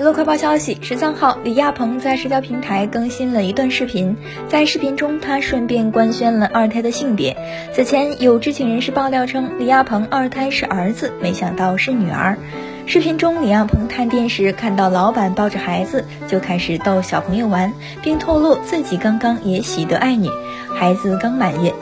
娱乐快报消息，十三号李亚鹏在社交平台更新了一段视频。在视频中，他顺便官宣了二胎的性别。此前有知情人士爆料称，李亚鹏二胎是儿子，没想到是女儿。视频中，李亚鹏探店时看到老板抱着孩子就开始逗小朋友玩，并透露自己刚刚也喜得爱女，孩子刚满月。